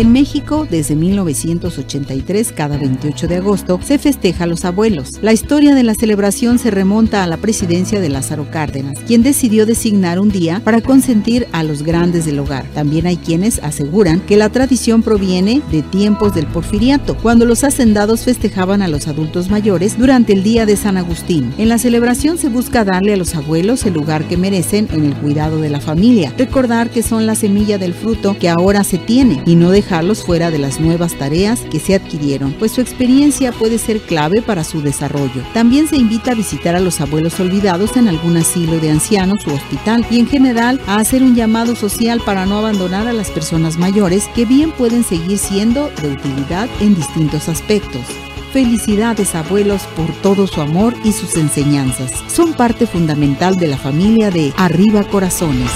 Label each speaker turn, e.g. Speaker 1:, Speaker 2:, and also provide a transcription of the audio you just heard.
Speaker 1: En México, desde 1983, cada 28 de agosto, se festeja a los abuelos. La historia de la celebración se remonta a la presidencia de Lázaro Cárdenas, quien decidió designar un día para consentir a los grandes del hogar. También hay quienes aseguran que la tradición proviene de tiempos del porfiriato, cuando los hacendados festejaban a los adultos mayores durante el día de San Agustín. En la celebración se busca darle a los abuelos el lugar que merecen en el cuidado de la familia, recordar que son la semilla del fruto que ahora se tiene y no dejarlos fuera de las nuevas tareas que se adquirieron, pues su experiencia puede ser clave para su desarrollo. También se invita a visitar a los abuelos olvidados en algún asilo de ancianos u hospital y en general a hacer un llamado social para no abandonar a las personas mayores que bien pueden seguir siendo de utilidad en distintos aspectos. Felicidades abuelos por todo su amor y sus enseñanzas. Son parte fundamental de la familia de Arriba Corazones.